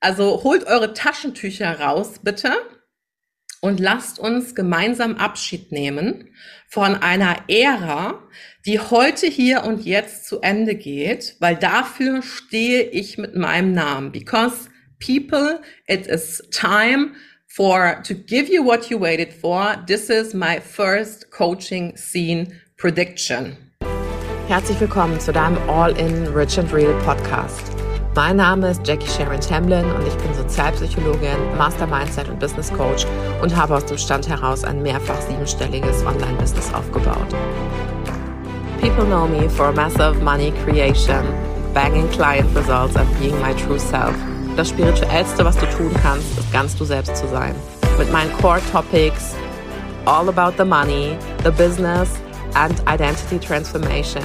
Also holt eure Taschentücher raus, bitte, und lasst uns gemeinsam Abschied nehmen von einer Ära, die heute hier und jetzt zu Ende geht, weil dafür stehe ich mit meinem Namen. Because people, it is time for to give you what you waited for. This is my first coaching scene prediction. Herzlich willkommen zu deinem All-in Rich and Real Podcast. Mein Name ist Jackie Sharon Tamlin und ich bin Sozialpsychologin, Master Mindset und Business Coach und habe aus dem Stand heraus ein mehrfach siebenstelliges Online-Business aufgebaut. People know me for massive money creation, banging client results and being my true self. Das spirituellste, was du tun kannst, ist ganz du selbst zu sein. Mit meinen Core Topics all about the money, the business and identity transformation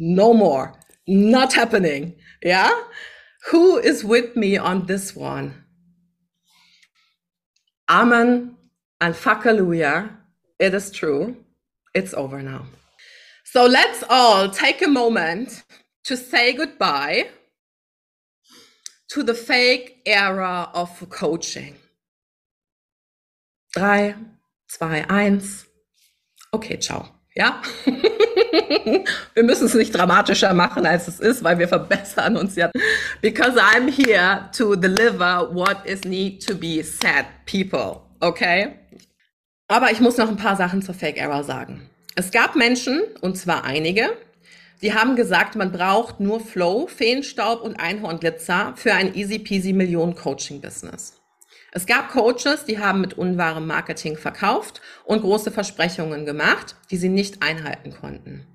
No more. Not happening. Yeah? Who is with me on this one? Amen and fuckalooya. It is true. It's over now. So let's all take a moment to say goodbye to the fake era of coaching. Drei, zwei, eins. Okay, ciao. Ja? wir müssen es nicht dramatischer machen, als es ist, weil wir verbessern uns ja. Because I'm here to deliver what is need to be said, people. Okay? Aber ich muss noch ein paar Sachen zur Fake Error sagen. Es gab Menschen, und zwar einige, die haben gesagt, man braucht nur Flow, Feenstaub und Einhornglitzer für ein easy peasy Millionen Coaching Business. Es gab Coaches, die haben mit unwahrem Marketing verkauft und große Versprechungen gemacht, die sie nicht einhalten konnten.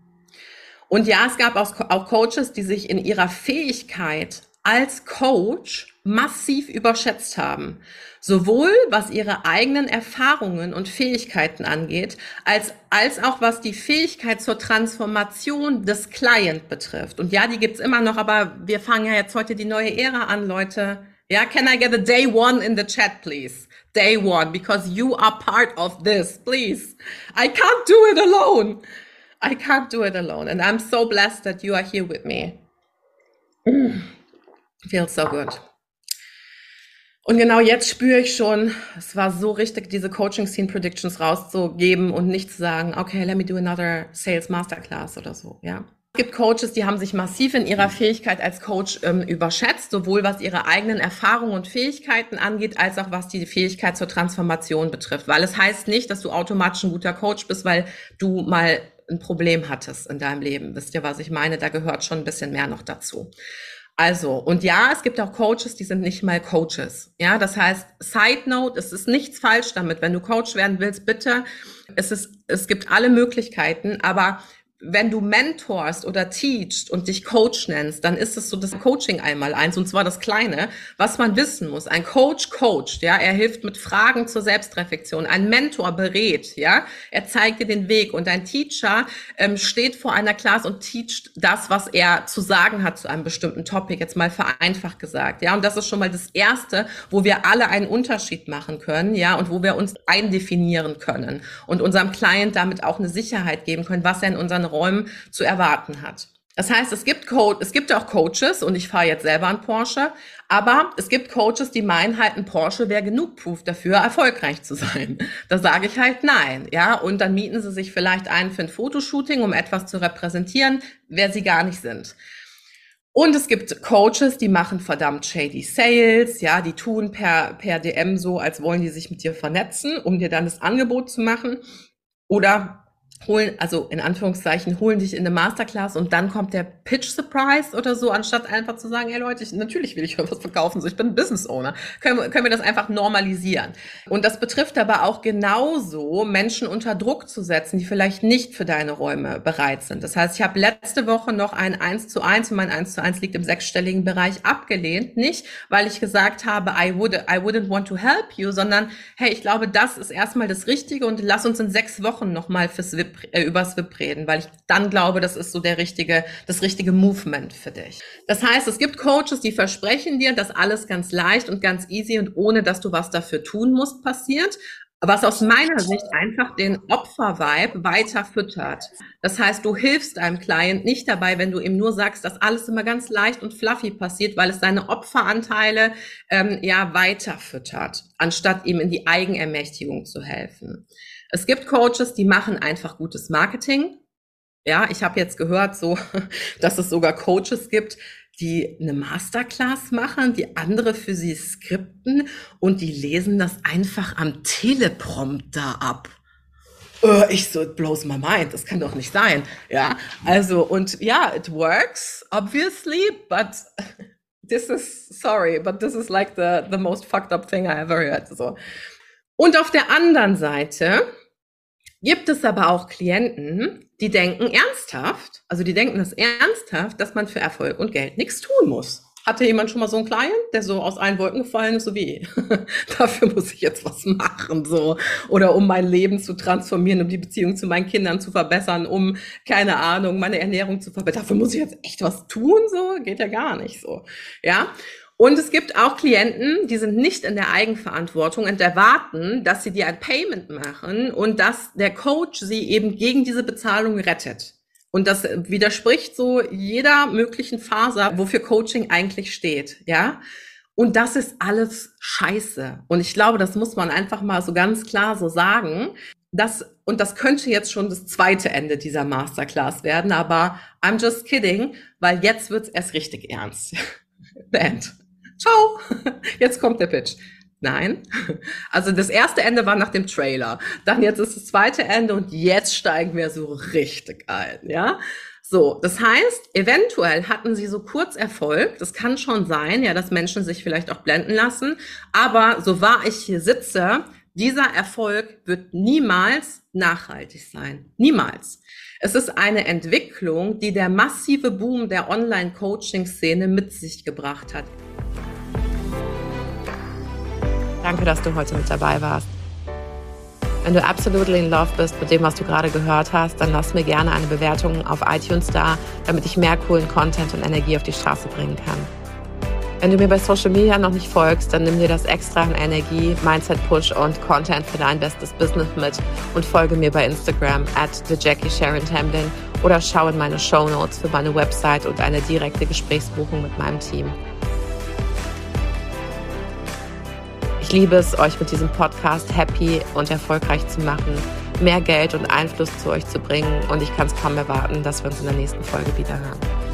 Und ja, es gab auch Coaches, die sich in ihrer Fähigkeit als Coach massiv überschätzt haben. Sowohl was ihre eigenen Erfahrungen und Fähigkeiten angeht, als, als auch was die Fähigkeit zur Transformation des Client betrifft. Und ja, die gibt's immer noch, aber wir fangen ja jetzt heute die neue Ära an, Leute. Ja, can I get a day one in the chat, please? Day one, because you are part of this, please. I can't do it alone. I can't do it alone. And I'm so blessed that you are here with me. Mm. Feels so good. Und genau jetzt spüre ich schon, es war so richtig, diese Coaching Scene Predictions rauszugeben und nicht zu sagen, okay, let me do another Sales Masterclass oder so, ja. Es gibt Coaches, die haben sich massiv in ihrer Fähigkeit als Coach ähm, überschätzt, sowohl was ihre eigenen Erfahrungen und Fähigkeiten angeht, als auch was die Fähigkeit zur Transformation betrifft. Weil es heißt nicht, dass du automatisch ein guter Coach bist, weil du mal ein Problem hattest in deinem Leben. Wisst ihr, was ich meine? Da gehört schon ein bisschen mehr noch dazu. Also, und ja, es gibt auch Coaches, die sind nicht mal Coaches. Ja, das heißt, Side Note, es ist nichts falsch damit. Wenn du Coach werden willst, bitte. Es ist, es gibt alle Möglichkeiten, aber wenn du mentorst oder teachst und dich Coach nennst, dann ist es so das Coaching einmal eins, und zwar das Kleine, was man wissen muss. Ein Coach coacht, ja, er hilft mit Fragen zur Selbstreflexion. Ein Mentor berät, ja, er zeigt dir den Weg. Und ein Teacher ähm, steht vor einer Klasse und teacht das, was er zu sagen hat zu einem bestimmten Topic, jetzt mal vereinfacht gesagt, ja. Und das ist schon mal das Erste, wo wir alle einen Unterschied machen können, ja, und wo wir uns eindefinieren können und unserem Client damit auch eine Sicherheit geben können, was er in unseren Räumen zu erwarten hat. Das heißt, es gibt, Co es gibt auch Coaches, und ich fahre jetzt selber einen Porsche, aber es gibt Coaches, die meinen halt, ein Porsche wäre genug Proof dafür, erfolgreich zu sein. Da sage ich halt nein, ja. Und dann mieten sie sich vielleicht ein für ein Fotoshooting, um etwas zu repräsentieren, wer sie gar nicht sind. Und es gibt Coaches, die machen verdammt shady Sales, ja, die tun per, per DM so, als wollen die sich mit dir vernetzen, um dir dann das Angebot zu machen. Oder holen, also in Anführungszeichen, holen dich in eine Masterclass und dann kommt der Pitch Surprise oder so, anstatt einfach zu sagen, hey Leute, ich, natürlich will ich was verkaufen, so ich bin Business Owner. Können, wir, können wir das einfach normalisieren? Und das betrifft aber auch genauso, Menschen unter Druck zu setzen, die vielleicht nicht für deine Räume bereit sind. Das heißt, ich habe letzte Woche noch ein 1 zu 1 und mein 1 zu 1 liegt im sechsstelligen Bereich abgelehnt. Nicht, weil ich gesagt habe, I, would, I wouldn't want to help you, sondern hey, ich glaube, das ist erstmal das Richtige und lass uns in sechs Wochen nochmal fürs WIP, äh, übers WIP reden, weil ich dann glaube, das ist so der richtige, das richtige Movement für dich. Das heißt, es gibt Coaches, die versprechen dir, dass alles ganz leicht und ganz easy und ohne, dass du was dafür tun musst, passiert was aus meiner Sicht einfach den Opfer-Vibe weiter füttert. Das heißt, du hilfst deinem Client nicht dabei, wenn du ihm nur sagst, dass alles immer ganz leicht und fluffy passiert, weil es seine Opferanteile ähm, ja weiter füttert, anstatt ihm in die Eigenermächtigung zu helfen. Es gibt Coaches, die machen einfach gutes Marketing. Ja, ich habe jetzt gehört, so, dass es sogar Coaches gibt, die eine Masterclass machen, die andere für sie skripten und die lesen das einfach am Teleprompter ab. Uh, ich so, it blows my mind. Das kann doch nicht sein. Ja, also, und ja, it works, obviously, but this is, sorry, but this is like the, the most fucked up thing I ever heard. So. Und auf der anderen Seite gibt es aber auch Klienten, die denken ernsthaft, also die denken das ernsthaft, dass man für Erfolg und Geld nichts tun muss. Hatte jemand schon mal so einen Client, der so aus allen Wolken gefallen ist, so wie dafür muss ich jetzt was machen, so oder um mein Leben zu transformieren, um die Beziehung zu meinen Kindern zu verbessern, um keine Ahnung meine Ernährung zu verbessern. Dafür muss ich jetzt echt was tun, so geht ja gar nicht so, ja. Und es gibt auch Klienten, die sind nicht in der Eigenverantwortung und erwarten, dass sie dir ein Payment machen und dass der Coach sie eben gegen diese Bezahlung rettet. Und das widerspricht so jeder möglichen Faser, wofür Coaching eigentlich steht, ja. Und das ist alles Scheiße. Und ich glaube, das muss man einfach mal so ganz klar so sagen. Das, und das könnte jetzt schon das zweite Ende dieser Masterclass werden, aber I'm just kidding, weil jetzt wird's erst richtig ernst. Band ciao, jetzt kommt der Pitch. Nein. Also das erste Ende war nach dem Trailer. Dann jetzt ist das zweite Ende und jetzt steigen wir so richtig ein, ja? So, das heißt, eventuell hatten sie so kurz Erfolg. Das kann schon sein, ja, dass Menschen sich vielleicht auch blenden lassen. Aber so wahr ich hier sitze, dieser Erfolg wird niemals nachhaltig sein. Niemals. Es ist eine Entwicklung, die der massive Boom der Online-Coaching-Szene mit sich gebracht hat. Danke, dass du heute mit dabei warst. Wenn du absolutely in love bist mit dem, was du gerade gehört hast, dann lass mir gerne eine Bewertung auf iTunes da, damit ich mehr coolen Content und Energie auf die Straße bringen kann. Wenn du mir bei Social Media noch nicht folgst, dann nimm dir das extra an Energie, Mindset Push und Content für dein bestes Business mit und folge mir bei Instagram at the Jackie Sharon Tamlin oder schau in meine Show Notes für meine Website und eine direkte Gesprächsbuchung mit meinem Team. Ich liebe es, euch mit diesem Podcast happy und erfolgreich zu machen, mehr Geld und Einfluss zu euch zu bringen und ich kann es kaum erwarten, dass wir uns in der nächsten Folge wieder hören.